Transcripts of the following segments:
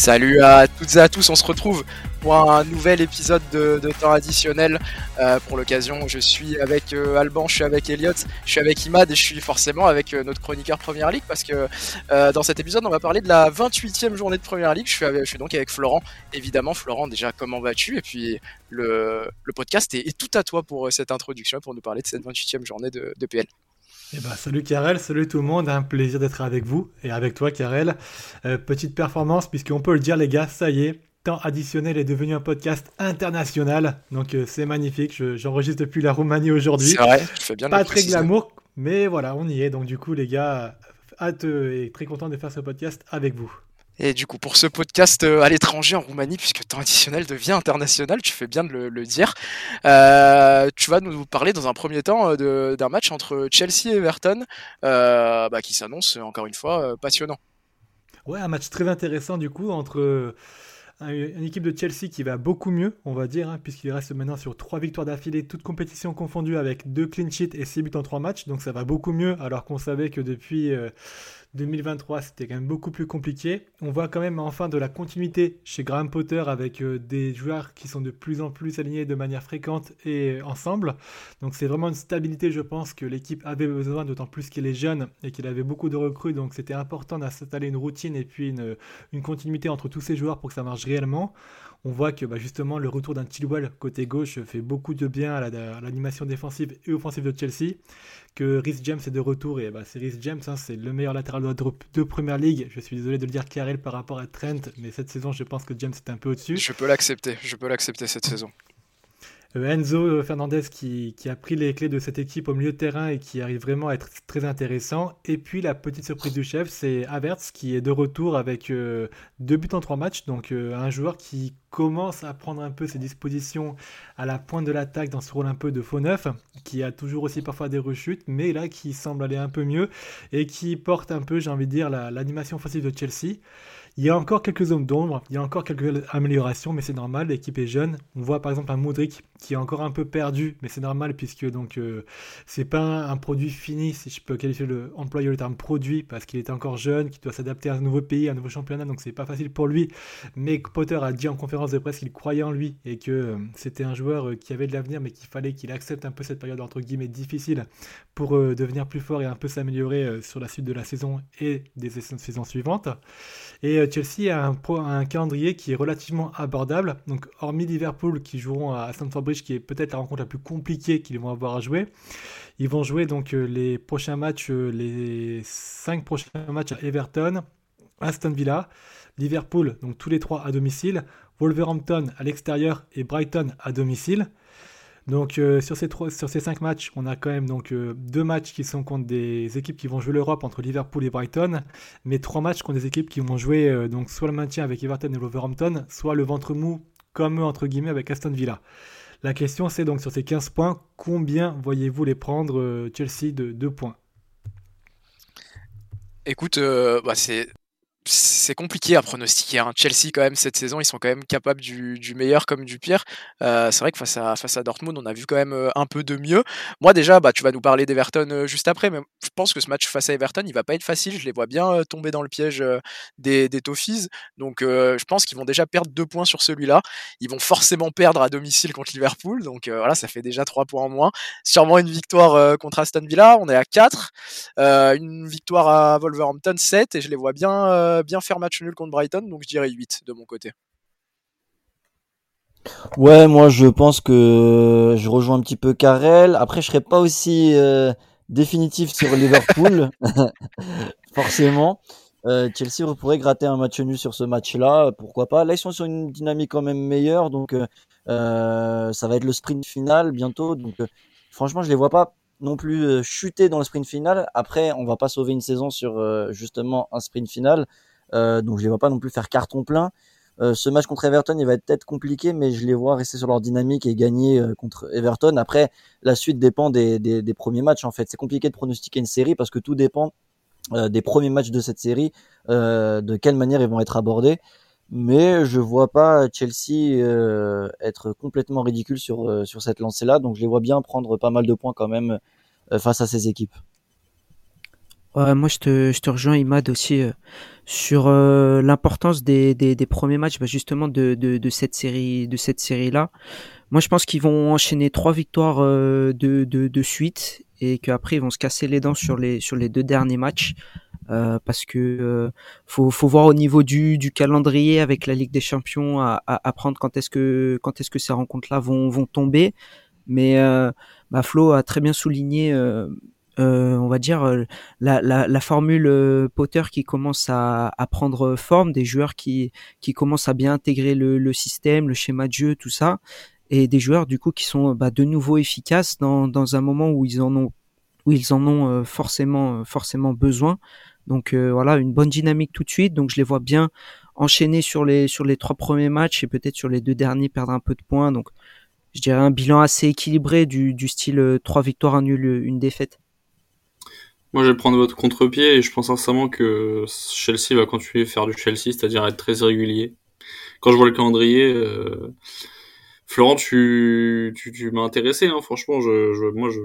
Salut à toutes et à tous, on se retrouve pour un nouvel épisode de, temps additionnel. Euh, pour l'occasion, je suis avec euh, Alban, je suis avec Elliot, je suis avec Imad et je suis forcément avec euh, notre chroniqueur Première Ligue parce que dans cet épisode, on va parler de la 28e journée de Première Ligue. Je suis, donc avec Florent. Évidemment, Florent, déjà, comment vas-tu? Et puis, le, podcast est, tout à toi pour cette introduction, pour nous parler de cette 28e journée de, de PL. Eh ben, salut Karel, salut tout le monde, un plaisir d'être avec vous et avec toi Karel. Euh, petite performance puisqu'on peut le dire les gars, ça y est, Temps additionnel est devenu un podcast international, donc euh, c'est magnifique, j'enregistre depuis la Roumanie aujourd'hui. C'est vrai, fais bien Pas très glamour, mais voilà, on y est, donc du coup les gars, hâte et très content de faire ce podcast avec vous. Et du coup, pour ce podcast euh, à l'étranger en Roumanie, puisque temps additionnel devient international, tu fais bien de le, dire, euh, tu vas nous parler dans un premier temps euh, d'un match entre Chelsea et Everton, bah, qui s'annonce encore une fois passionnant. Ouais, un match très intéressant du coup entre une équipe de Chelsea qui va beaucoup mieux, on va dire, hein, puisqu'il reste maintenant sur trois victoires d'affilée, toutes compétitions confondues, avec deux clean sheets et six buts en trois matchs. Donc ça va beaucoup mieux, alors qu'on savait que depuis 2023, c'était quand même beaucoup plus compliqué. On voit quand même enfin de la continuité chez Graham Potter avec euh, des joueurs qui sont de plus en plus alignés de manière fréquente et ensemble. Donc c'est vraiment une stabilité, je pense, que l'équipe avait besoin, d'autant plus qu'elle est jeune et qu'il avait beaucoup de recrues. Donc c'était important d'installer une routine et puis une, une continuité entre tous ces joueurs pour que ça marche réellement on voit que bah, justement le retour d'un Chilwell côté gauche fait beaucoup de bien à l'animation défensive et offensive de Chelsea. Que Rhys James est de retour et bah, c'est Rhys James, hein, c'est le meilleur latéral de, de Première Ligue. Je suis désolé de le dire Karel par rapport à Trent, mais cette saison je pense que James est un peu au-dessus. Je peux l'accepter, je peux l'accepter cette saison. Euh, Enzo Fernandez qui, a pris les clés de cette équipe au milieu de terrain et qui arrive vraiment à être très intéressant. Et puis la petite surprise du chef, c'est Havertz qui est de retour avec euh, deux buts en trois matchs. Donc euh, un joueur qui commence à prendre un peu ses dispositions à la pointe de l'attaque dans ce rôle un peu de faux neuf, qui a toujours aussi parfois des rechutes, mais là qui semble aller un peu mieux et qui porte un peu, j'ai envie de dire, l'animation offensive de Chelsea. Il y a encore quelques zones d'ombre, il y a encore quelques améliorations, mais c'est normal, l'équipe est jeune. On voit par exemple un Modric qui est encore un peu perdu, mais c'est normal puisque donc euh, c'est pas un, produit fini, si je peux qualifier le employer le terme produit, parce qu'il est encore jeune, qu'il doit s'adapter à un nouveau pays, à un nouveau championnat, donc c'est pas facile pour lui. Mais Potter a dit en conférence de presse qu'il croyait en lui et que euh, c'était un joueur euh, qui avait de l'avenir, mais qu'il fallait qu'il accepte un peu cette période entre guillemets difficile pour devenir plus fort et un peu s'améliorer sur la suite de la saison et des saisons suivantes. Chelsea a un, calendrier qui est relativement abordable. Donc, hormis Liverpool qui joueront à Stamford Bridge, qui est peut-être la rencontre la plus compliquée qu'ils vont avoir à jouer, ils vont jouer donc euh, les prochains matchs, euh, les cinq prochains matchs à Everton, Aston Villa, Liverpool, donc tous les trois à domicile, Wolverhampton à l'extérieur et Brighton à domicile. Donc euh, sur, ces trois, cinq matchs, on a quand même donc euh, deux matchs qui sont contre des équipes qui vont jouer l'Europe entre Liverpool et Brighton, mais trois matchs contre des équipes qui vont jouer euh, soit le maintien avec Everton et Wolverhampton, soit le ventre mou comme eux entre guillemets avec Aston Villa. La question c'est donc sur ces 15 points, combien voyez-vous les prendre Chelsea de 2 points? Écoute, bah c'est c'est compliqué à pronostiquer. Hein. Chelsea, quand même, cette saison, ils sont quand même capables du, meilleur comme du pire. Euh, c'est vrai que face à, face à Dortmund, on a vu quand même euh, un peu de mieux. Moi, déjà, bah, tu vas nous parler d'Everton euh, juste après, mais je pense que ce match face à Everton, il va pas être facile. Je les vois bien tomber dans le piège des, des Toffees. Donc, je pense qu'ils vont déjà perdre deux points sur celui-là. Ils vont forcément perdre à domicile contre Liverpool. Donc, voilà, ça fait déjà trois points en moins. Sûrement une victoire contre Aston Villa. On est à 4. une victoire à Wolverhampton, 7. Et je les vois bien bien faire match nul contre Brighton, donc je dirais 8 de mon côté. Ouais, moi je pense que je rejoins un petit peu Karel. Après, je serais pas aussi euh, définitif sur Liverpool, forcément. Euh, Chelsea pourrait gratter un match nul sur ce match-là, pourquoi pas. Là, ils sont sur une dynamique quand même meilleure, donc euh, ça va être le sprint final bientôt. Donc, franchement, je les vois pas non plus chuter dans le sprint final. Après, on va pas sauver une saison sur justement un sprint final. Euh, donc je les vois pas non plus faire carton plein. Euh, ce match contre Everton, il va être peut-être compliqué, mais je les vois rester sur leur dynamique et gagner euh, contre Everton. Après, la suite dépend des, des premiers matchs. En fait, c'est compliqué de pronostiquer une série parce que tout dépend des premiers matchs de cette série, de quelle manière ils vont être abordés. Mais je vois pas Chelsea être complètement ridicule sur sur cette lancée-là, donc je les vois bien prendre pas mal de points quand même face à ces équipes. moi, je te, je te rejoins, Imad, aussi euh, sur euh, l'importance des, des, premiers matchs, bah, justement de, de, cette série, de cette série-là. Moi, je pense qu'ils vont enchaîner trois victoires euh, de, de, suite et qu'après ils vont se casser les dents sur les sur les deux derniers matchs. Euh, parce que faut, faut voir au niveau du, du calendrier avec la Ligue des Champions à, à, à prendre quand est-ce que quand est-ce que ces rencontres-là vont, vont tomber. Mais bah, Flo a très bien souligné euh, on va dire euh, la, la, la formule euh, Potter qui commence à, à, prendre forme, des joueurs qui qui commencent à bien intégrer le, le, système, le schéma de jeu, tout ça, et des joueurs du coup qui sont bah, de nouveau efficaces dans, dans un moment où ils en ont où ils en ont forcément forcément besoin. Donc voilà, une bonne dynamique tout de suite. Donc je les vois bien enchaîner sur les sur les trois premiers matchs et peut-être sur les deux derniers perdre un peu de points. Donc je dirais un bilan assez équilibré du, du style trois victoires, un nul, une défaite. Moi, je vais prendre votre contre-pied et je pense sincèrement que Chelsea va continuer à faire du Chelsea, c'est-à-dire être très irrégulier. Quand je vois le calendrier, euh... Florent, tu, tu, m'as intéressé, hein, franchement. Je, je, moi, je,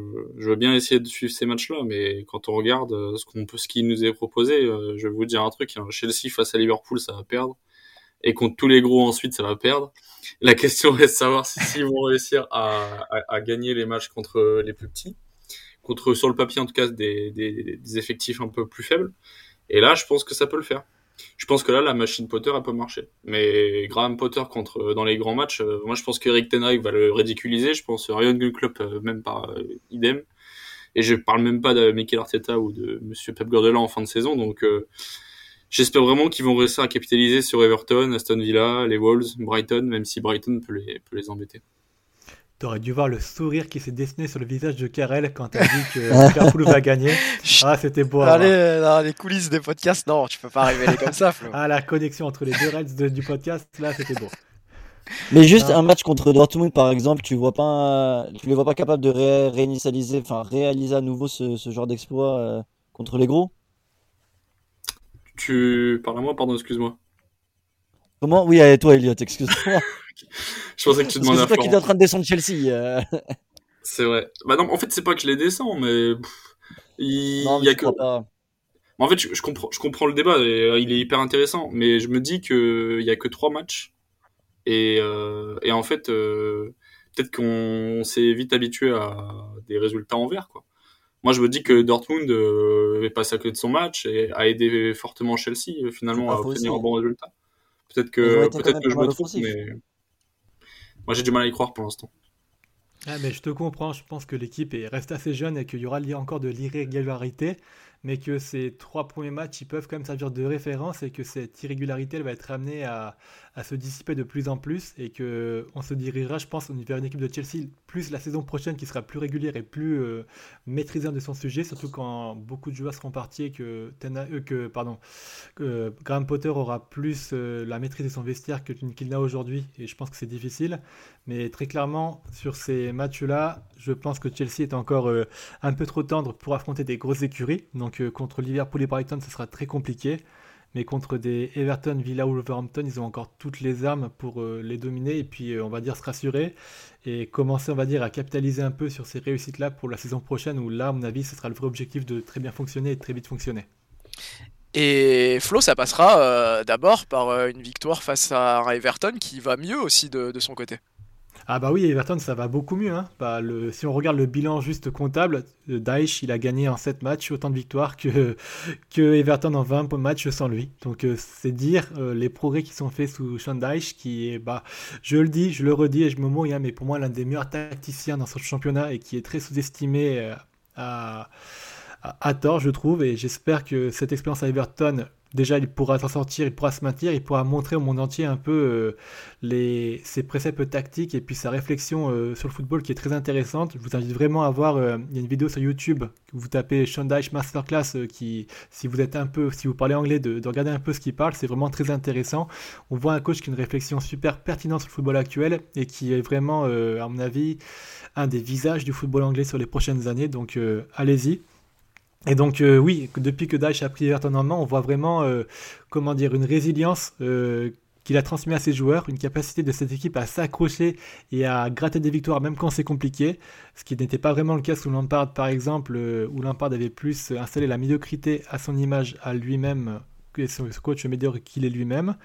veux bien essayer de suivre ces matchs-là, mais quand on regarde euh, ce qu'on peut, ce qui nous est proposé, euh, je vais vous dire un truc. Hein, Chelsea face à Liverpool, ça va perdre, et contre tous les gros ensuite, ça va perdre. La question reste de savoir s'ils vont réussir à, à, gagner les matchs contre les plus petits contre sur le papier en tout cas des, des, effectifs un peu plus faibles. Et là, je pense que ça peut le faire. Je pense que là, la machine Potter, elle peut marcher. Mais Graham Potter contre dans les grands matchs, euh, moi je pense qu'Eric Ten va le ridiculiser. Je pense Ryan Club euh, même pas euh, idem. Et je parle même pas de Mikel Arteta ou de Monsieur Pep Guardiola en fin de saison. Donc j'espère vraiment qu'ils vont réussir à capitaliser sur Everton, Aston Villa, les Wolves, Brighton, même si Brighton peut les, peut les embêter. T'aurais dû voir le sourire qui s'est dessiné sur le visage de Karel quand elle dit que Liverpool va gagner. Ah, c'était beau. Allez, dans les coulisses des podcasts, non, tu peux pas révéler comme ça, Flo. Ah, la connexion entre les deux Reds du podcast, là, c'était beau. Mais juste un match contre Dortmund, par exemple, tu vois pas, tu les vois pas capables de réinitialiser, enfin réaliser à nouveau ce, ce genre d'exploit euh, contre les gros? Tu parles à moi, pardon, excuse-moi. Comment? Oui, à toi, Elliot, excuse-moi. je pensais que tu demandais à C'est toi qui es en train de descendre Chelsea. Euh. C'est vrai. Bah non, en fait, c'est pas que je les descends, mais il, non, mais y a que. Pas. En fait, je, comprends, je comprends le débat, et, euh, il est hyper intéressant, mais je me dis que il y a que trois matchs, et, euh, et en fait, euh, peut-être qu'on s'est vite habitué à des résultats en vert, quoi. Moi, je me dis que Dortmund euh, est passé à côté de son match et a aidé fortement Chelsea finalement à obtenir un bon résultat. Peut-être que, peut-être que je me trompe, mais moi j'ai du mal à y croire pour l'instant. Ah, mais je te comprends, je pense que l'équipe reste assez jeune et qu'il y aura encore de l'irrégularité mais que ces trois premiers matchs, ils peuvent quand même servir de référence et que cette irrégularité, elle va être amenée à, à se dissiper de plus en plus et que on se dirigera, je pense, vers une équipe de Chelsea plus la saison prochaine qui sera plus régulière et plus euh, maîtrisée de son sujet, surtout quand beaucoup de joueurs seront partis et que, euh, que, pardon, que Graham Potter aura plus euh, la maîtrise de son vestiaire qu'il n'a aujourd'hui et je pense que c'est difficile. Mais très clairement, sur ces matchs-là, je pense que Chelsea est encore un peu trop tendre pour affronter des grosses écuries. Donc contre Liverpool et Brighton, ce sera très compliqué. Mais contre des Everton, Villa ou Wolverhampton, ils ont encore toutes les armes pour euh, les dominer et puis euh, on va dire se rassurer et commencer, on va dire, à capitaliser un peu sur ces réussites-là pour la saison prochaine où là, à mon avis, ce sera le vrai objectif de très bien fonctionner et très vite fonctionner. Et Flo, ça passera euh, d'abord par une victoire face à Everton qui va mieux aussi de son côté. Ah bah oui, Everton, ça va beaucoup mieux. Hein. Bah, si on regarde le bilan juste comptable, euh, Daesh, il a gagné en 7 matchs autant de victoires que, que Everton en 20 matchs sans lui. Donc euh, c'est dire euh, les progrès qui sont faits sous Sean Daesh, qui est, bah, je le dis, je le redis et je me mouille, hein, mais pour moi l'un des meilleurs tacticiens dans ce championnat et qui est très sous-estimé à, tort, je trouve. Et j'espère que cette expérience à Everton déjà il pourra s'en sortir, il pourra se maintenir, il pourra montrer au monde entier un peu euh, ses préceptes tactiques et puis sa réflexion euh, sur le football qui est très intéressante. Je vous invite vraiment à voir, euh, il y a une vidéo sur YouTube, vous tapez Sean Dyche Masterclass, qui, si vous êtes un peu, si vous parlez anglais, de, de regarder un peu ce qu'il parle, c'est vraiment très intéressant. On voit un coach qui a une réflexion super pertinente sur le football actuel et qui est vraiment, à mon avis, un des visages du football anglais sur les prochaines années, donc allez-y. Et donc euh, oui, depuis que Daesh a pris Everton en main, on voit vraiment, euh, comment dire, une résilience euh, qu'il a transmis à ses joueurs, une capacité de cette équipe à s'accrocher et à gratter des victoires même quand c'est compliqué, ce qui n'était pas vraiment le cas sous Lampard par exemple, où Lampard avait plus installé la médiocrité à son image à lui-même que son coach médiocre qu'il est lui-même.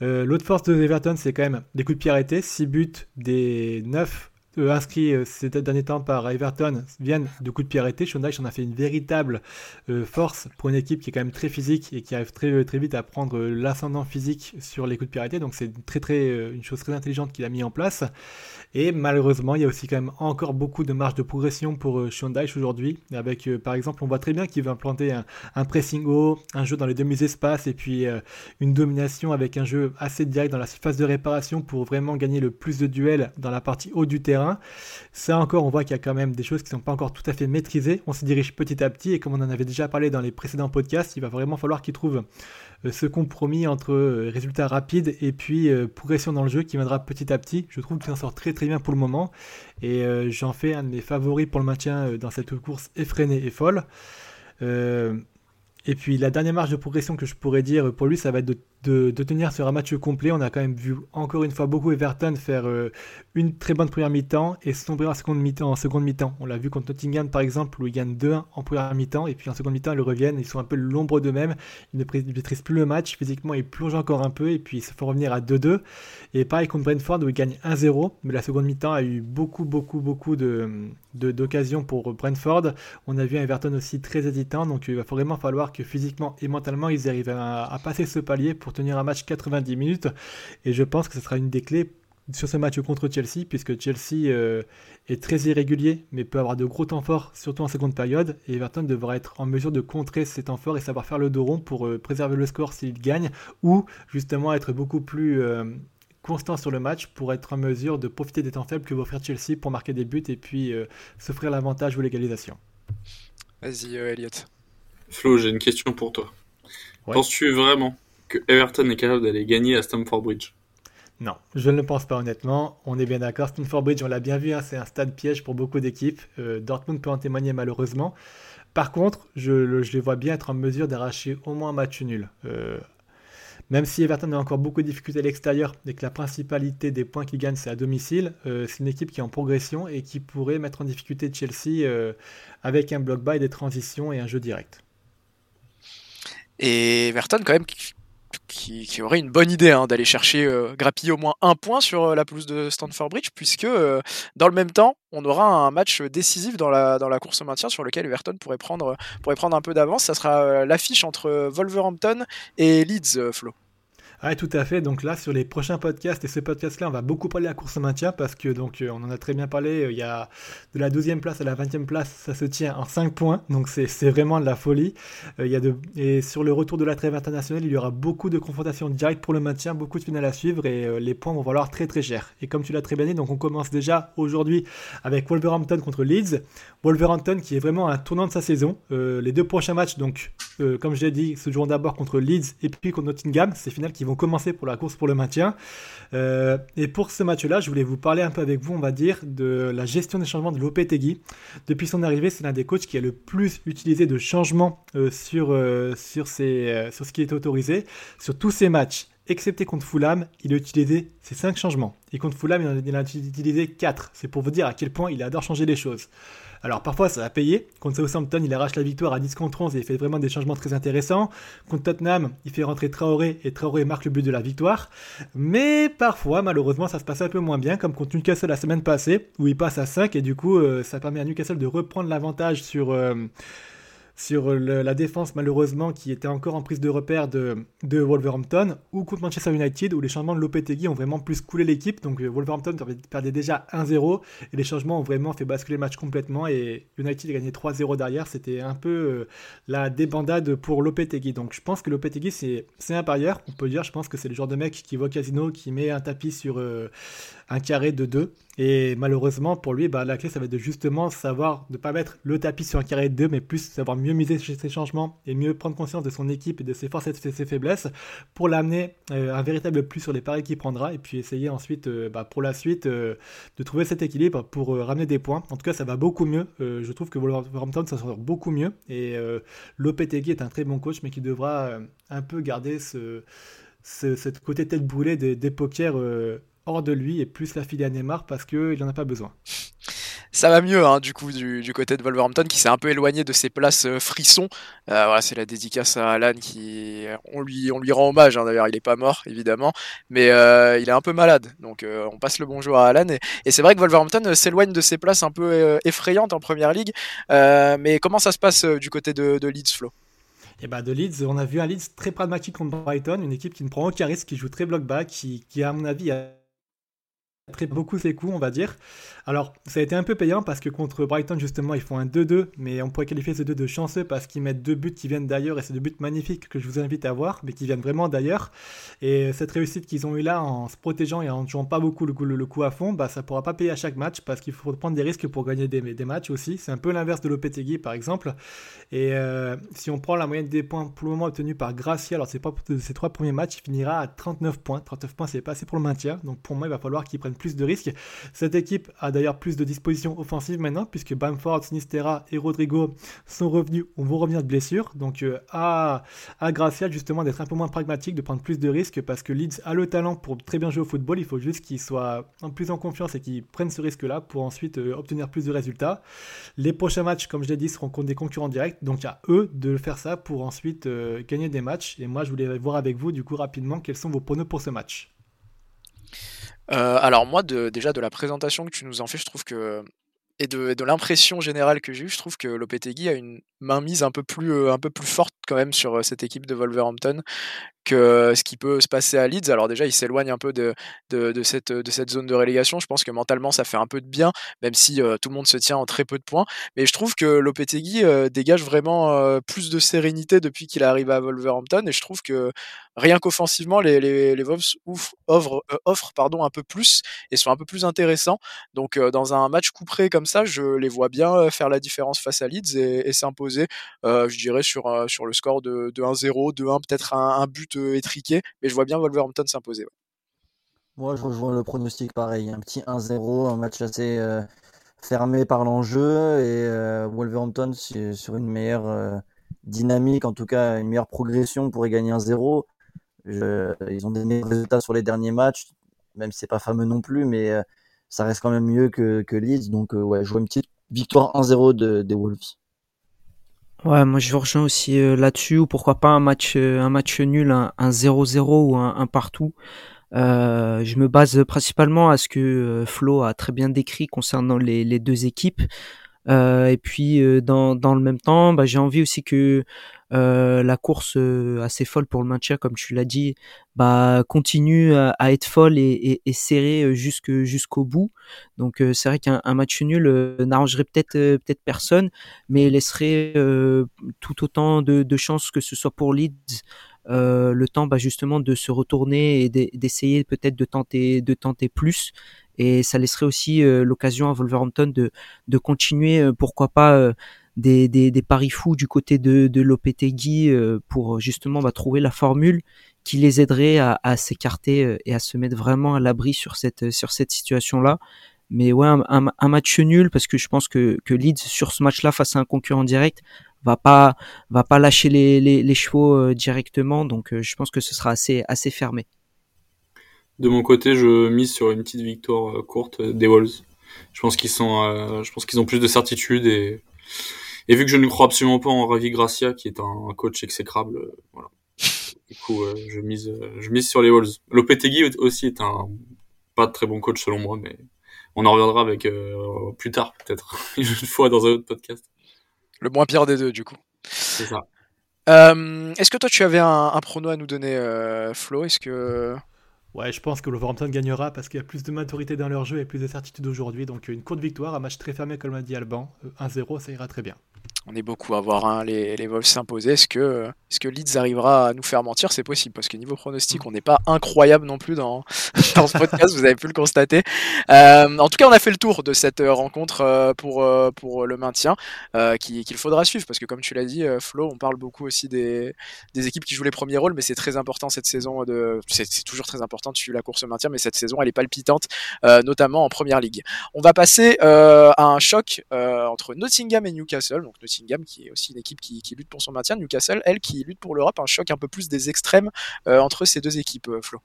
L'autre force de Everton, c'est quand même des coups de pied arrêtés, 6 buts des 9 euh, inscrits euh, ces derniers temps par Everton viennent de coups de pied arrêtés. Sean en a fait une véritable euh, force pour une équipe qui est quand même très physique et qui arrive très, très vite à prendre l'ascendant physique sur les coups de pied arrêtés. Donc c'est très, très, une chose très intelligente qu'il a mis en place. Et malheureusement, il y a aussi quand même encore beaucoup de marge de progression pour Sean Dyche aujourd'hui. Avec, par exemple, on voit très bien qu'il veut implanter un, pressing haut, un jeu dans les demi-espaces et puis une domination avec un jeu assez direct dans la phase de réparation pour vraiment gagner le plus de duels dans la partie haut du terrain ça encore, on voit qu'il y a quand même des choses qui ne sont pas encore tout à fait maîtrisées. On se dirige petit à petit et comme on en avait déjà parlé dans les précédents podcasts, il va vraiment falloir qu'il trouve euh, ce compromis entre euh, résultats rapides et puis euh, progression dans le jeu qui viendra petit à petit. Je trouve qu'il s'en sort très très bien pour le moment et j'en fais un de mes favoris pour le maintien dans cette course effrénée et folle. et puis la dernière marge de progression que je pourrais dire pour lui, ça va être de de, tenir sur un match complet. On a quand même vu encore une fois beaucoup Everton faire euh, une très bonne première mi-temps et sombrer en seconde mi-temps. Mi-temps, on l'a vu contre Nottingham par exemple où ils gagnent 2-1 en première mi-temps et puis en seconde mi-temps ils reviennent. Ils sont un peu l'ombre d'eux-mêmes. Ils ne maîtrisent plus le match. Physiquement ils plongent encore un peu et puis ils se font revenir à 2-2. Et pareil contre Brentford où ils gagnent 1-0. Mais la seconde mi-temps a eu beaucoup beaucoup beaucoup de d'occasions pour Brentford. On a vu un Everton aussi très hésitant. Donc il va vraiment falloir que physiquement et mentalement ils arrivent à passer ce palier pour tenir un match 90 minutes. Et je pense que ce sera une des clés sur ce match contre Chelsea, puisque Chelsea euh, est très irrégulier, mais peut avoir de gros temps forts, surtout en seconde période. Et Everton devra être en mesure de contrer ces temps forts et savoir faire le dos rond pour euh, préserver le score s'il gagne, ou justement être beaucoup plus euh, constant sur le match pour être en mesure de profiter des temps faibles que va offrir Chelsea pour marquer des buts et puis s'offrir l'avantage ou l'égalisation. Vas-y, Elliot. Flo, j'ai une question pour toi. Penses-tu vraiment que Everton est capable d'aller gagner à Stamford Bridge non, je ne le pense pas honnêtement. On est bien d'accord. Stamford Bridge, on l'a bien vu, hein, c'est un stade piège pour beaucoup d'équipes. Euh, Dortmund peut en témoigner malheureusement. Par contre, je, les vois bien être en mesure d'arracher au moins un match nul. Euh, même si Everton a encore beaucoup de difficultés à l'extérieur et que la principalité des points qu'il gagne c'est à domicile, euh, c'est une équipe qui est en progression et qui pourrait mettre en difficulté Chelsea avec un block by, des transitions et un jeu direct. Et Everton quand même qui, aurait une bonne idée hein, d'aller chercher, euh, grappiller au moins un point sur euh, la pelouse de Stanford Bridge, puisque euh, dans le même temps, on aura un match décisif dans la, dans la course au maintien sur lequel Everton pourrait prendre, pourrait prendre un peu d'avance. Ça sera l'affiche entre Wolverhampton et Leeds, Flo. Ah, tout à fait. Donc là, sur les prochains podcasts et ce podcast-là, on va beaucoup parler de la course au maintien parce que, donc, euh, on en a très bien parlé. Euh, il y a de la 12e place à la 20e place, ça se tient en 5 points. Donc c'est vraiment de la folie. Euh, il y a de... Et sur le retour de la trêve internationale, il y aura beaucoup de confrontations directes pour le maintien, beaucoup de finales à suivre et les points vont valoir très très cher. Et comme tu l'as très bien dit, donc on commence déjà aujourd'hui avec Wolverhampton contre Leeds. Wolverhampton qui est vraiment un tournant de sa saison. les deux prochains matchs, donc, comme je l'ai dit, se joueront d'abord contre Leeds et puis contre Nottingham. C'est finales qui vont commencer pour la course pour le maintien. Euh, et pour ce match-là, je voulais vous parler un peu avec vous, on va dire, de la gestion des changements de Lopetegui. Depuis son arrivée, c'est l'un des coachs qui a le plus utilisé de changements euh, sur, euh, sur, ses, sur ce qui est autorisé. Sur tous ses matchs, excepté contre Fulham, il a utilisé ces 5 changements. Et contre Fulham, il en a utilisé 4. C'est pour vous dire à quel point il adore changer les choses. Alors parfois ça va payer. Contre Southampton, il arrache la victoire à 10 contre 11 et il fait vraiment des changements très intéressants. Contre Tottenham, il fait rentrer Traoré et Traoré marque le but de la victoire. Mais parfois, malheureusement, ça se passe un peu moins bien, comme contre Newcastle la semaine passée, où il passe à 5 et du coup, euh, ça permet à Newcastle de reprendre l'avantage sur... Euh, sur la défense malheureusement qui était encore en prise de repère de, Wolverhampton ou contre Manchester United où les changements de Lopetegui ont vraiment plus coulé l'équipe. Donc euh, Wolverhampton perdait déjà 1-0 et les changements ont vraiment fait basculer le match complètement et United a gagné 3-0 derrière. C'était un peu euh, la débandade pour Lopetegui. Donc je pense que Lopetegui c'est un parieur on peut dire je pense que c'est le genre de mec qui au casino qui met un tapis sur euh, un carré de 2. Et malheureusement, pour lui, la clé, ça va être de justement savoir ne pas mettre le tapis sur un carré de 2, mais plus savoir mieux miser sur ses changements et mieux prendre conscience de son équipe et de ses forces et de ses faiblesses pour l'amener euh, un véritable plus sur les paris qu'il prendra et puis essayer ensuite, euh, bah, pour la suite, euh, de trouver cet équilibre pour ramener des points. En tout cas, ça va beaucoup mieux. je trouve que Wolverhampton, ça sort beaucoup mieux. Et Lopetegui est un très bon coach, mais qui devra un peu garder ce côté tête brûlée des, des hors de lui et plus la filer à Neymar parce qu'il n'en a pas besoin ça va mieux hein, du coup du, côté de Wolverhampton qui s'est un peu éloigné de ses places euh, frissons. Euh, voilà, c'est la dédicace à Alan qui on lui on lui rend hommage. Hein, D'ailleurs, il est pas mort évidemment, mais euh, il est un peu malade. Donc on passe le bonjour à Alan et, c'est vrai que Wolverhampton s'éloigne de ses places un peu effrayantes en première ligue. mais comment ça se passe du côté de, Leeds, Flo? Et eh bah de Leeds, on a vu un Leeds très pragmatique contre Brighton, une équipe qui ne prend aucun risque, qui joue très block back, qui, qui à mon avis a très beaucoup ses coups, on va dire. Alors, ça a été un peu payant parce que contre Brighton, justement, ils font un 2-2, mais on pourrait qualifier ce 2 de chanceux parce qu'ils mettent deux buts qui viennent d'ailleurs et c'est deux buts magnifiques que je vous invite à voir, mais qui viennent vraiment d'ailleurs. Et cette réussite qu'ils ont eu là en se protégeant et en ne jouant pas beaucoup le, coup à fond, bah, ça pourra pas payer à chaque match parce qu'il faut prendre des risques pour gagner des, matchs aussi. C'est un peu l'inverse de Lopetegui, par exemple. Et euh, si on prend la moyenne des points pour le moment obtenus par Gracia, alors c'est pas pour ces trois premiers matchs, il finira à 39 points. 39 points, c'est pas assez pour le maintien. Donc pour moi, il va falloir qu'ils prennent plus de risques. Cette équipe a d'ailleurs plus de dispositions offensives maintenant, puisque Bamford, Sinistera et Rodrigo sont revenus ou vont revenir de blessure. Donc euh, à, à Gracia, justement, d'être un peu moins pragmatique, de prendre plus de risques, parce que Leeds a le talent pour très bien jouer au football. Il faut juste qu'il soit en plus en confiance et qu'il prenne ce risque-là pour ensuite euh, obtenir plus de résultats. Les prochains matchs, comme je l'ai dit, seront contre des concurrents directs. Donc à eux de faire ça pour ensuite euh, gagner des matchs. Et moi, je voulais voir avec vous, du coup, rapidement, quels sont vos pronos pour ce match. Euh, alors moi, de, déjà de la présentation que tu nous en fais, je trouve que et de, l'impression générale que j'ai eue, je trouve que Lopetegui a une mainmise un peu plus euh, un peu plus forte quand même sur euh, cette équipe de Wolverhampton que ce qui peut se passer à Leeds. Alors déjà, il s'éloigne un peu de, de, de, cette, de cette zone de relégation. Je pense que mentalement, ça fait un peu de bien, même si tout le monde se tient en très peu de points. Mais je trouve que Lopetegui dégage vraiment plus de sérénité depuis qu'il est arrivé à Wolverhampton. Et je trouve que rien qu'offensivement, les, les, les Wolves offrent, euh, offrent, pardon, un peu plus et sont un peu plus intéressants. Donc, euh, dans un match couperé comme ça, je les vois bien euh, faire la différence face à Leeds et, s'imposer, je dirais, sur, sur le score de, de 1-0, 2-1, peut-être un, but étriqué, mais je vois bien Wolverhampton s'imposer. Moi, je rejoins le pronostic pareil, un petit 1-0, un match assez fermé par l'enjeu et Wolverhampton sur une meilleure dynamique, en tout cas une meilleure progression pourrait gagner un 0 ils ont des résultats sur les derniers matchs, même si c'est pas fameux non plus, mais euh, ça reste quand même mieux que, que Leeds. Donc, euh, ouais, je vois une petite victoire 1-0 de, des Wolves. Ouais, moi je rejoins aussi euh, là-dessus, ou pourquoi pas un match, un match nul, un 0-0 ou un, un partout. Euh, je me base principalement à ce que Flo a très bien décrit concernant les, les deux équipes. Euh, et puis dans, dans le même temps, bah, j'ai envie aussi que euh, la course euh, assez folle pour le maintien, comme tu l'as dit, bah continue à, être folle et, et, serrée euh, jusque jusqu'au bout. Donc c'est vrai qu'un match nul n'arrangerait peut-être peut-être personne, mais laisserait tout autant de, de chances que ce soit pour Leeds le temps bah, justement de se retourner et d'essayer peut-être de tenter de tenter plus et ça laisserait aussi l'occasion à Wolverhampton de de continuer pourquoi pas des, paris fous du côté de, de Lopetegui euh, pour justement bah, trouver la formule qui les aiderait à, s'écarter euh, et à se mettre vraiment à l'abri sur cette, situation-là. Mais ouais, un, match nul parce que je pense que, Leeds sur ce match-là face à un concurrent direct va pas va pas lâcher les, chevaux euh, directement. Donc je pense que ce sera assez assez fermé. De mon côté, je mise sur une petite victoire courte des Wolves. Je pense qu'ils sont, je pense qu'ils ont plus de certitude et et vu que je ne crois absolument pas en Ravi Gracia, qui est un, coach exécrable, euh, voilà. Du coup, euh, je mise, euh, je mise sur les Wolves. Lopetegui aussi est un pas très bon coach selon moi, mais on en reviendra avec plus tard peut-être une fois dans un autre podcast. Le moins pire des deux, du coup. C'est ça. Est-ce que toi tu avais un, un prono à nous donner, Flo? Est-ce que Ouais, je pense que le Wolverhampton gagnera parce qu'il y a plus de maturité dans leur jeu et plus de certitude aujourd'hui. Donc une courte victoire, un match très fermé comme l'a dit Alban. 1-0, ça ira très bien on est beaucoup à voir hein, les, les Wolves s'imposer. Est-ce que, est que Leeds arrivera à nous faire mentir? C'est possible, parce que niveau pronostic, on n'est pas incroyable non plus dans, dans ce podcast, vous avez pu le constater. Euh, en tout cas, on a fait le tour de cette euh, rencontre euh, pour, pour le maintien, qu'il faudra suivre, parce que comme tu l'as dit, Flo, on parle beaucoup aussi des, des équipes qui jouent les premiers rôles, mais c'est très important cette saison, c'est toujours très important de suivre la course au maintien, mais cette saison, elle est palpitante, notamment en première ligue. On va passer à un choc entre Nottingham et Newcastle. Donc, Nottingham, qui est aussi une équipe qui, qui, lutte pour son maintien. Newcastle, elle, qui lutte pour l'Europe, un choc un peu plus des extrêmes entre ces deux équipes, Flo.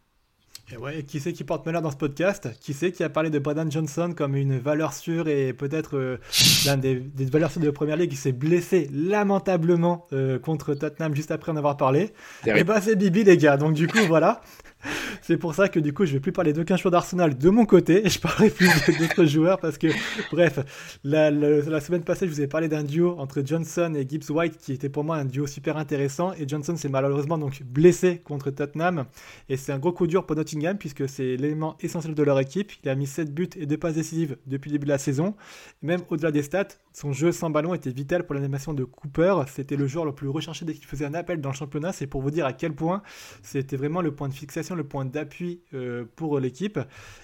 Et ouais, qui c'est qui porte malheur dans ce podcast? Qui c'est qui a parlé de Braden Johnson comme une valeur sûre et peut-être euh, l'un des, des, valeurs sûres de la première ligue? Qui s'est blessé lamentablement euh, contre Tottenham juste après en avoir parlé Et bah ben, c'est Bibi les gars, donc du coup voilà. C'est pour ça que du coup, je vais plus parler d'aucun choix d'Arsenal de mon côté et je parlerai plus d'autres joueurs parce que, bref, la, la, semaine passée, je vous ai parlé d'un duo entre Johnson et Gibbs White qui était pour moi un duo super intéressant et Johnson s'est malheureusement donc blessé contre Tottenham et c'est un gros coup dur pour Nottingham puisque c'est l'élément essentiel de leur équipe. Il a mis 7 buts et 2 passes décisives depuis le début de la saison. même au-delà des stats, son jeu sans ballon était vital pour l'animation de Cooper. C'était le joueur le plus recherché dès qu'il faisait un appel dans le championnat. C'est pour vous dire à quel point c'était vraiment le point de fixation, le point d'appui euh, pour l'équipe.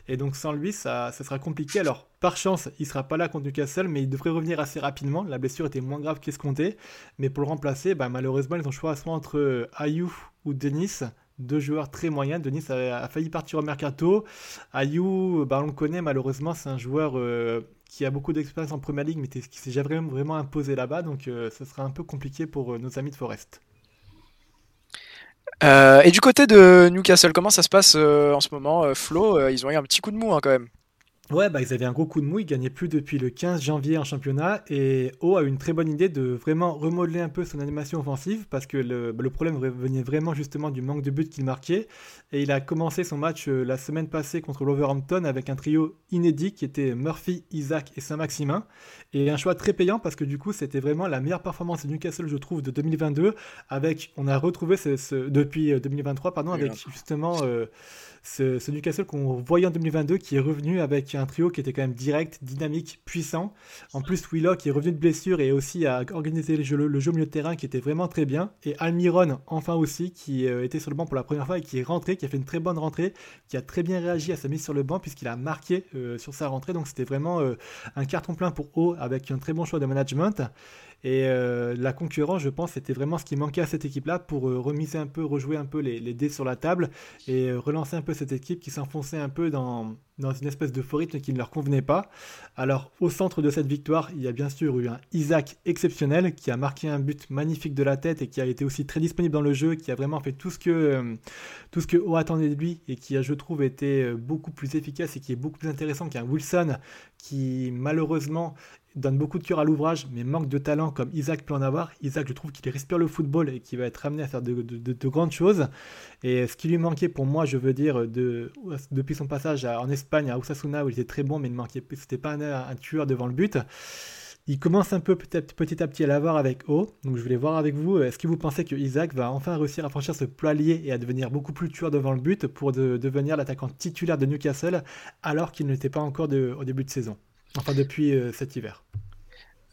Et donc sans lui, ça, ça, sera compliqué. Alors par chance, il sera pas là contre Newcastle, mais il devrait revenir assez rapidement. La blessure était moins grave qu'escompté. Mais pour le remplacer, bah, malheureusement, ils ont choisi soit entre euh, Ayou ou Denis deux joueurs très moyens. Denis a, failli partir au mercato. Ayou, bah, on le connaît malheureusement, c'est un joueur euh, qui a beaucoup d'expérience en première ligue, mais qui s'est jamais vraiment, imposé là-bas. Donc, euh, ce sera un peu compliqué pour nos amis de Forest. Euh, et du côté de Newcastle, comment ça se passe en ce moment, Flo Ils ont eu un petit coup de mou hein, quand même. Ouais, bah, ils avaient un gros coup de mou, ils gagnaient plus depuis le 15 janvier en championnat et O a eu une très bonne idée de vraiment remodeler un peu son animation offensive parce que le, bah, le problème venait vraiment justement du manque de buts qu'il marquait et il a commencé son match euh, la semaine passée contre l'Overhampton avec un trio inédit qui était Murphy, Isaac et Saint-Maximin et un choix très payant parce que du coup c'était vraiment la meilleure performance de Newcastle je trouve de 2022 avec, on a retrouvé ce, depuis 2023 euh, pardon, avec justement... Euh, ce, ce Newcastle qu'on voyait en 2022 qui est revenu avec un trio qui était quand même direct, dynamique, puissant. En plus, Willock est revenu de blessure et aussi a organisé le jeu, le jeu au milieu de terrain qui était vraiment très bien. Et Almiron, enfin aussi, qui euh, était sur le banc pour la première fois et qui est rentré, qui a fait une très bonne rentrée, qui a très bien réagi à sa mise sur le banc puisqu'il a marqué euh, sur sa rentrée. Donc c'était vraiment euh, un carton plein pour O avec un très bon choix de management. Et euh, la concurrence, je pense, c'était vraiment ce qui manquait à cette équipe-là pour euh, remiser un peu, rejouer un peu les, dés sur la table et euh, relancer un peu cette équipe qui s'enfonçait un peu dans, une espèce de faux rythme qui ne leur convenait pas. Alors, au centre de cette victoire, il y a bien sûr eu un Isaac exceptionnel qui a marqué un but magnifique de la tête et qui a été aussi très disponible dans le jeu, qui a vraiment fait tout ce que, tout ce que O attendait de lui et qui, je trouve, été beaucoup plus efficace et qui est beaucoup plus intéressant qu'un Wilson qui, malheureusement, donne beaucoup de cœur à l'ouvrage, mais manque de talent comme Isaac peut en avoir. Isaac, je trouve qu'il respire le football et qu'il va être amené à faire de, grandes choses. Et ce qui lui manquait pour moi, je veux dire, de, depuis son passage en Espagne à Osasuna, où il était très bon, mais il manquait, c'était pas un, tueur devant le but. Il commence un peu petit à petit à l'avoir avec O. Donc je voulais voir avec vous, est-ce que vous pensez que Isaac va enfin réussir à franchir ce palier et à devenir beaucoup plus tueur devant le but pour devenir l'attaquant titulaire de Newcastle alors qu'il n'était pas encore au début de saison? Enfin, depuis euh, cet hiver.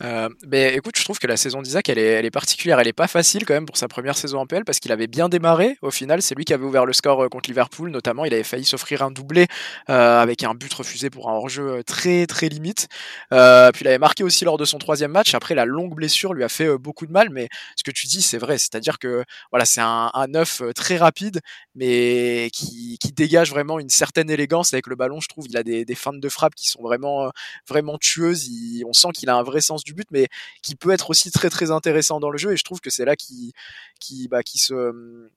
Euh, ben, écoute, je trouve que la saison d'Isaac, elle est, elle est particulière. Elle est pas facile quand même pour sa première saison en PL parce qu'il avait bien démarré. Au final, c'est lui qui avait ouvert le score euh, contre Liverpool, notamment. Il avait failli s'offrir un doublé euh, avec un but refusé pour un hors-jeu euh, très très limite. Euh, puis il avait marqué aussi lors de son troisième match. Après, la longue blessure lui a fait beaucoup de mal. Mais ce que tu dis, c'est vrai. C'est-à-dire que voilà, c'est un, un neuf très rapide, mais qui, qui, dégage vraiment une certaine élégance avec le ballon. Je trouve, il a des, des feintes de frappe qui sont vraiment vraiment tueuses. Il, on sent qu'il a un vrai sens du but, mais qui peut être aussi très très intéressant dans le jeu. Et je trouve que c'est là qui qui bah, qui se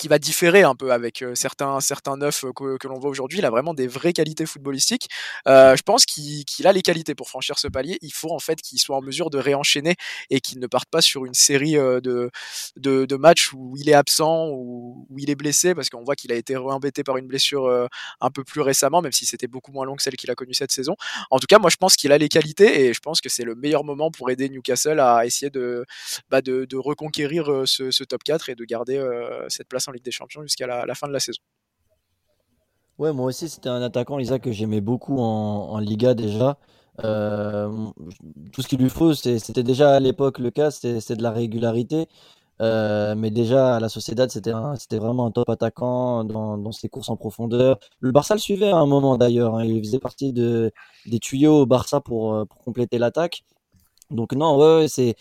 qui va différer un peu avec euh, certains certains neufs euh, que, que l'on voit aujourd'hui. Il a vraiment des vraies qualités footballistiques. Euh, je pense qu'il a les qualités pour franchir ce palier. Il faut en fait qu'il soit en mesure de réenchaîner et qu'il ne parte pas sur une série de, de, de matchs où il est absent ou où, il est blessé parce qu'on voit qu'il a été embêté par une blessure un peu plus récemment, même si c'était beaucoup moins long que celle qu'il a connue cette saison. En tout cas, moi je pense qu'il a les qualités et je pense que c'est le meilleur moment pour aider Newcastle à essayer de, bah, de, de reconquérir ce, ce, top 4 et de garder cette place Ligue des Champions jusqu'à la, fin de la saison. Ouais, moi aussi, c'était un attaquant, Lisa, que j'aimais beaucoup en, Liga déjà. Euh, tout ce qu'il lui faut, c'était déjà à l'époque le cas, c'était de la régularité. Euh, mais déjà, à la Sociedad, c'était vraiment un top attaquant dans, ses courses en profondeur. Le Barça le suivait à un moment d'ailleurs. Hein. il faisait partie de, des tuyaux au Barça euh, pour compléter l'attaque. Donc non, ouais, c'est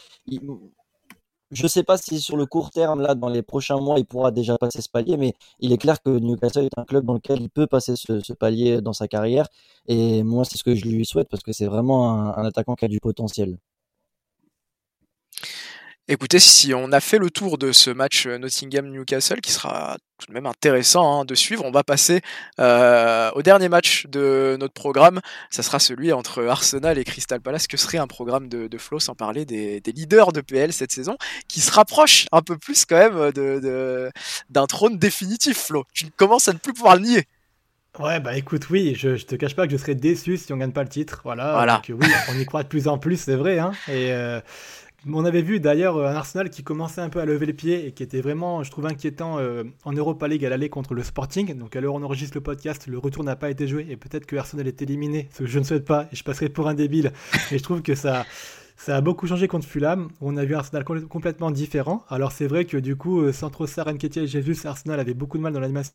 je ne sais pas si sur le court terme, là, dans les prochains mois, il pourra déjà passer ce palier, mais il est clair que Newcastle est un club dans lequel il peut passer ce, palier dans sa carrière. Et moi, c'est ce que je lui souhaite parce que c'est vraiment un, attaquant qui a du potentiel. Écoutez, si on a fait le tour de ce match euh, Nottingham-Newcastle, qui sera tout de même intéressant hein, de suivre, on va passer euh, au dernier match de notre programme. Ça sera celui entre Arsenal et Crystal Palace, que serait un programme de, de Flo, sans parler des, leaders de PL cette saison, qui se rapproche un peu plus quand même de, d'un trône définitif, Flo? Tu commences à ne plus pouvoir le nier. Ouais, bah écoute, oui, je, je te cache pas que je serais déçu si on gagne pas le titre. Voilà. voilà. oui, on y croit de plus en plus, c'est vrai. Hein, et. Euh, on avait vu d'ailleurs un Arsenal qui commençait un peu à lever les pieds et qui était vraiment, je trouve, inquiétant euh, en Europa League à l'aller contre le Sporting. Donc à l'heure où on enregistre le podcast, le retour n'a pas été joué et peut-être que Arsenal est éliminé, ce que je ne souhaite pas et je passerai pour un débile. Et je trouve que ça, ça a beaucoup changé contre Fulham. On a vu un Arsenal complètement différent. Alors c'est vrai que du coup, euh, sans trop ça, et Jesus, Arsenal avait beaucoup de mal dans l'animation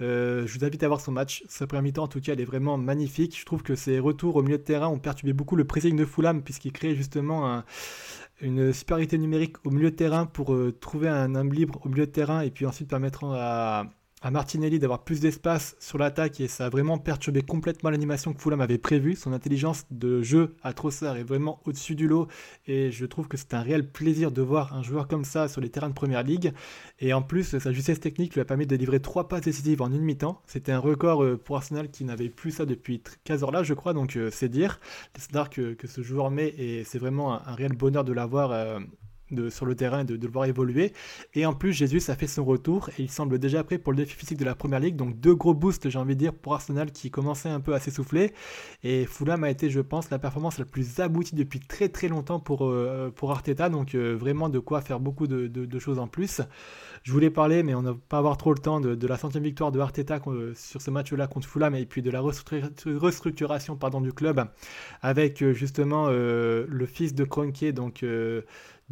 Euh, je vous invite à voir son match. Sa première mi-temps, en tout cas, elle est vraiment magnifique. Je trouve que ses retours au milieu de terrain ont perturbé beaucoup le pressing de Fulham, puisqu'il crée justement une supériorité numérique au milieu de terrain pour euh, trouver un homme libre au milieu de terrain et puis ensuite permettre à, à Martinelli d'avoir plus d'espace sur l'attaque et ça a vraiment perturbé complètement l'animation que Fulham avait prévue. Son intelligence de jeu à Trossard est vraiment au-dessus du lot et je trouve que c'est un réel plaisir de voir un joueur comme ça sur les terrains de première ligue. Et en plus, sa justesse technique lui a permis de livrer trois passes décisives en une mi-temps. C'était un record euh, pour Arsenal qui n'avait plus ça depuis 15 heures là, je crois, donc euh, c'est dire. C'est dire que, ce joueur met et c'est vraiment un, réel bonheur de l'avoir. Euh, sur le terrain et de, le voir évoluer. Et en plus, Jésus a fait son retour et il semble déjà prêt pour le défi physique de la première ligue. Donc deux gros boosts, j'ai envie de dire, pour Arsenal qui commençait un peu à s'essouffler. Et Fulham a été, je pense, la performance la plus aboutie depuis très très longtemps pour, euh, Arteta. Donc euh, vraiment de quoi faire beaucoup de, choses en plus. Je voulais parler, mais on n'a pas avoir trop le temps de, la centième victoire de Arteta euh, sur ce match-là contre Fulham et puis de la restructuration pardon, du club avec justement le fils de Kroenke, donc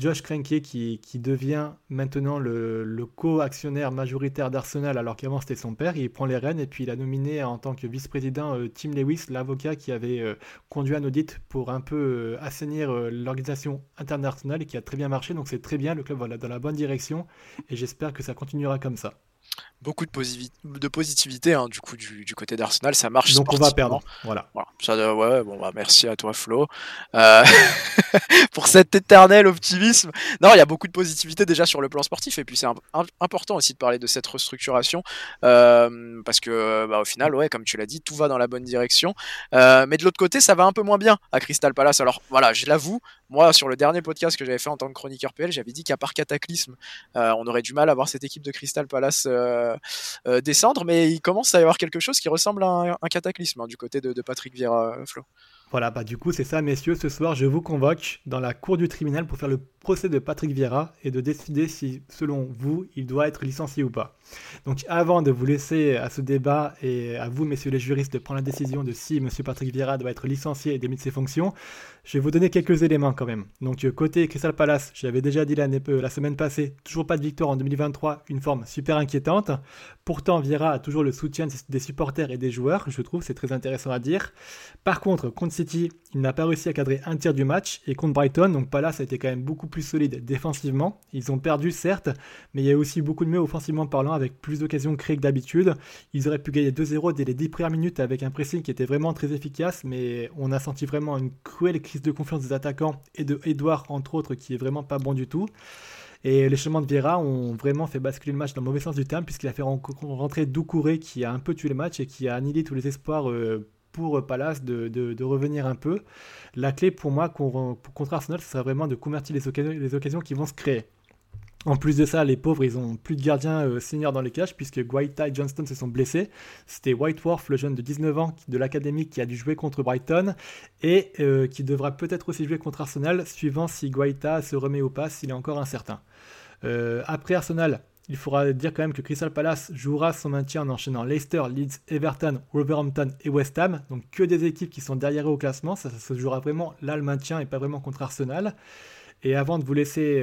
Josh Krenke qui, devient maintenant le, co-actionnaire majoritaire d'Arsenal alors qu'avant c'était son père. Il prend les rênes et puis il a nominé en tant que vice-président euh, Tim Lewis, l'avocat qui avait euh, conduit un audit pour un peu euh, assainir l'organisation interne d'Arsenal et qui a très bien marché. Donc c'est très bien, le club va dans la bonne direction et j'espère que ça continuera comme ça beaucoup de, de positivité hein, du coup du, côté d'Arsenal ça marche donc on va perdre. Voilà, Ça, ouais bon bah merci à toi Flo. Euh, pour cet éternel optimisme. Non il y a beaucoup de positivité déjà sur le plan sportif et puis c'est important aussi de parler de cette restructuration euh, parce que bah, au final ouais comme tu l'as dit tout va dans la bonne direction. Euh, mais de l'autre côté ça va un peu moins bien à Crystal Palace. Alors voilà je l'avoue moi sur le dernier podcast que j'avais fait en tant que chroniqueur PL j'avais dit qu'à part Cataclysme on aurait du mal à voir cette équipe de Crystal Palace euh, euh, descendre, mais il commence à y avoir quelque chose qui ressemble à un, cataclysme hein, du côté de, de Patrick Vieira, euh, Flo. Voilà, bah du coup c'est ça messieurs, ce soir je vous convoque dans la cour du tribunal pour faire le procès de Patrick Vieira et de décider si selon vous il doit être licencié ou pas. Donc avant de vous laisser à ce débat et à vous messieurs les juristes de prendre la décision de si monsieur Patrick Vieira doit être licencié et démis de ses fonctions, je vais vous donner quelques éléments quand même. Donc côté Crystal Palace, j'avais déjà dit la semaine passée, toujours pas de victoire en 2023, une forme super inquiétante. Pourtant Vieira a toujours le soutien des supporters et des joueurs, je trouve, c'est très intéressant à dire. Par contre, contre il n'a pas réussi à cadrer un tir du match. Et contre Brighton, donc Palace a été quand même beaucoup plus solide défensivement. Ils ont perdu, certes, mais il y a aussi beaucoup de mieux offensivement parlant, avec plus d'occasions créées que d'habitude. Ils auraient pu gagner 2-0 dès les 10 premières minutes avec un pressing qui était vraiment très efficace, mais on a senti vraiment une cruelle crise de confiance des attaquants et de Edouard, entre autres, qui est vraiment pas bon du tout. Et les changements de Vieira ont vraiment fait basculer le match dans le mauvais sens du terme, puisqu'il a fait rentrer Doucouré qui a un peu tué le match et qui a annihilé tous les espoirs euh, pour Palace de, revenir un peu. La clé pour moi contre Arsenal, ce sera vraiment de convertir les occasions qui vont se créer. En plus de ça, les pauvres, ils ont plus de gardiens euh, seniors dans les cages puisque Guaita et Johnston se sont blessés. C'était Whiteworth, le jeune de 19 ans de l'académie qui a dû jouer contre Brighton et euh, qui devra peut-être aussi jouer contre Arsenal suivant si Guaita se remet au pas, s'il est encore incertain. Euh, après Arsenal, il faudra dire quand même que Crystal Palace jouera son maintien en enchaînant Leicester, Leeds, Everton, Wolverhampton et West Ham. Donc que des équipes qui sont derrière eux au classement. Ça, se jouera vraiment là le maintien et pas vraiment contre Arsenal. Et avant de vous laisser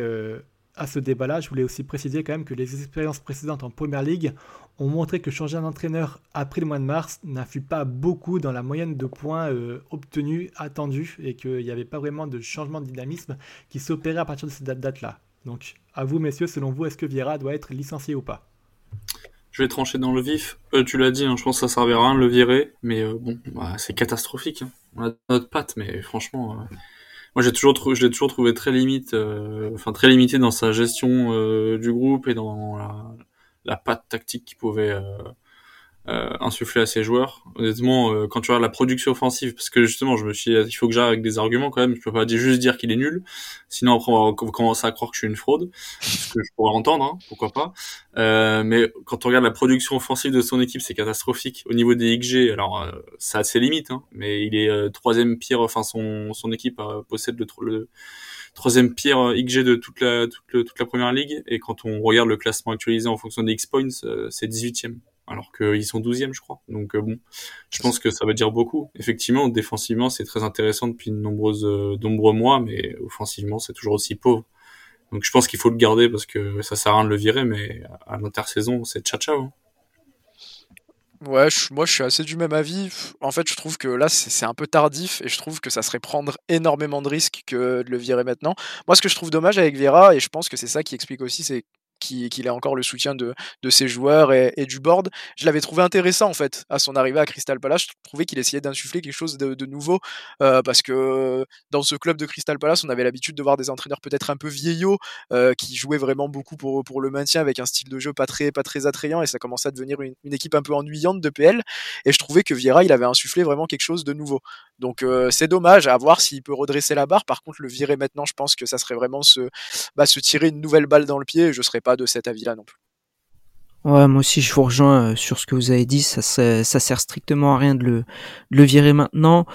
à ce débat-là, je voulais aussi préciser quand même que les expériences précédentes en Premier League ont montré que changer un entraîneur après le mois de mars n'influe pas beaucoup dans la moyenne de points euh, obtenus, attendus, et qu'il n'y avait pas vraiment de changement de dynamisme qui s'opérait à partir de cette date-là. Donc, à vous, messieurs, selon vous, est-ce que Vieira doit être licencié ou pas? Je vais trancher dans le vif. Euh, tu l'as dit, hein, je pense que ça servira à rien de le virer, mais euh, bon, bah, c'est catastrophique. Hein. On a notre patte, mais franchement, moi j'ai toujours je l'ai toujours trouvé très limite, enfin très limité dans sa gestion du groupe et dans la, la patte tactique qu'il pouvait euh, insuffler à ses joueurs. Honnêtement, euh, quand tu vois la production offensive, parce que justement, je me suis, il faut que j'aille avec des arguments quand même. Je peux pas juste dire qu'il est nul, sinon après on va commencer à croire que je suis une fraude, ce que je pourrais entendre, hein, pourquoi pas. Euh, mais quand on regarde la production offensive de son équipe, c'est catastrophique. Au niveau des XG, alors euh, ça a ses limites, hein, mais il est euh, troisième pire. Enfin, son son équipe possède le, le troisième pire XG de toute la toute, la première ligue. Et quand on regarde le classement actualisé en fonction des X points, c'est 18e alors qu'ils sont 12e, je crois. Donc euh, bon, je pense que ça va dire beaucoup. Effectivement, défensivement, c'est très intéressant depuis de nombreuses, euh, nombreux mois, mais offensivement, c'est toujours aussi pauvre. Donc je pense qu'il faut le garder parce que ça sert à rien de le virer, mais à l'intersaison, c'est tcha Hein. Ouais, moi je suis assez du même avis. En fait, je trouve que là c'est un peu tardif et je trouve que ça serait prendre énormément de risques que de le virer maintenant. Moi, ce que je trouve dommage avec Vera, et je pense que c'est ça qui explique aussi, c'est qu'il ait encore le soutien de, de ses joueurs et, du board. Je l'avais trouvé intéressant en fait à son arrivée à Crystal Palace. Je trouvais qu'il essayait d'insuffler quelque chose de, nouveau euh, parce que dans ce club de Crystal Palace, on avait l'habitude de voir des entraîneurs peut-être un peu vieillots euh, qui jouaient vraiment beaucoup pour, pour le maintien avec un style de jeu pas très, pas très attrayant et ça commençait à devenir une, équipe un peu ennuyante de PL. Et je trouvais que Vieira, il avait insufflé vraiment quelque chose de nouveau. Donc euh, c'est dommage à voir s'il peut redresser la barre. Par contre, le virer maintenant, je pense que ça serait vraiment se, bah, se tirer une nouvelle balle dans le pied je serais pas de cet avis-là non plus. Moi aussi je vous rejoins euh, sur ce que vous avez dit. Ça, ça, sert strictement à rien de le, virer maintenant.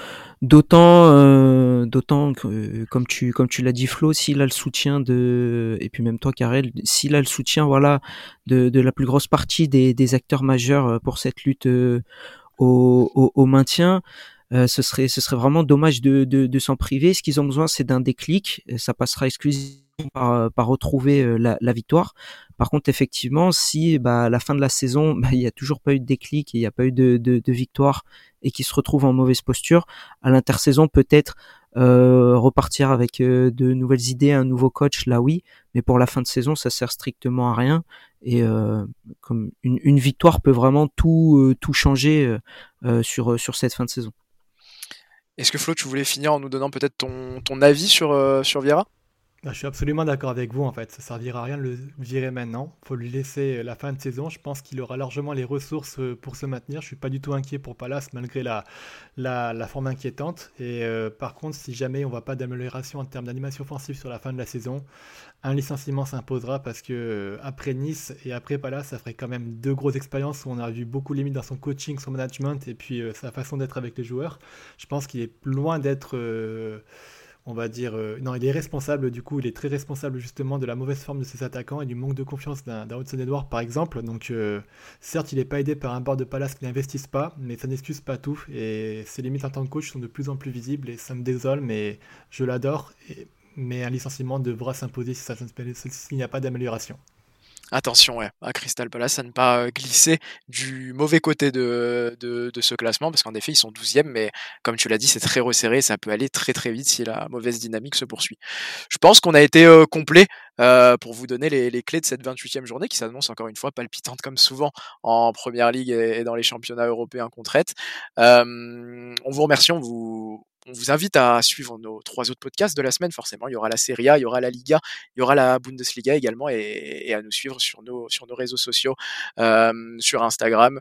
D'autant, euh, d'autant que, euh, comme tu, l'as dit Flo, s'il a le soutien de, et puis même toi Karel, s'il a le soutien, voilà, de, la plus grosse partie des, acteurs majeurs pour cette lutte au, maintien, ce serait, vraiment dommage de, de s'en priver. Ce qu'ils ont besoin, c'est d'un déclic. Ça passera exclusivement par, par retrouver la, la victoire. Par contre, effectivement, si bah, à la fin de la saison, bah, il n'y a toujours pas eu de déclic, il n'y a pas eu de, victoire et qui se retrouve en mauvaise posture, à l'intersaison peut-être euh, repartir avec euh, de nouvelles idées, un nouveau coach, là oui, mais pour la fin de saison, ça sert strictement à rien. Et euh, comme une, victoire peut vraiment tout, euh, changer euh, sur, cette fin de saison. Est-ce que Flo, tu voulais finir en nous donnant peut-être ton, avis sur, sur Vieira? Bah, je suis absolument d'accord avec vous en fait. Ça servira à rien de le virer maintenant. Faut lui laisser la fin de saison. Je pense qu'il aura largement les ressources euh, pour se maintenir. Je suis pas du tout inquiet pour Palace malgré la, la, forme inquiétante. Et euh, par contre, si jamais on voit pas d'amélioration en termes d'animation offensive sur la fin de la saison, un licenciement s'imposera parce que euh, après Nice et après Palace, ça ferait quand même deux grosses expériences où on a vu beaucoup de limites dans son coaching, son management et puis sa façon d'être avec les joueurs. Je pense qu'il est loin d'être on va dire, euh, non, il est responsable, du coup, il est très responsable justement de la mauvaise forme de ses attaquants et du manque de confiance d'un Hudson Edouard, par exemple. Donc, euh, certes, il n'est pas aidé par un bord de Palace qui n'investisse pas, mais ça n'excuse pas tout. Et ses limites en tant que coach sont de plus en plus visibles et ça me désole, mais je l'adore. Mais un licenciement devra s'imposer s'il n'y a pas d'amélioration attention à Crystal Palace à ne pas euh, glisser du mauvais côté de, ce classement, parce qu'en effet, ils sont 12e, mais comme tu l'as dit, c'est très resserré, ça peut aller très très vite si la mauvaise dynamique se poursuit. Je pense qu'on a été euh, complet euh, pour vous donner les, les, clés de cette 28e journée qui s'annonce encore une fois palpitante comme souvent en Première Ligue et, dans les championnats européens qu'on traite. on vous remercie, on vous, on vous invite à suivre nos trois autres podcasts de la semaine, forcément. Il y aura la Serie A, il y aura la Liga, il y aura la Bundesliga également, et, à nous suivre sur nos, sur nos réseaux sociaux, euh, sur Instagram.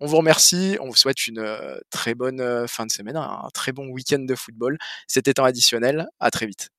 On vous remercie, on vous souhaite une euh, très bonne euh, fin de semaine, un très bon week-end de football. C'était temps additionnel, à très vite.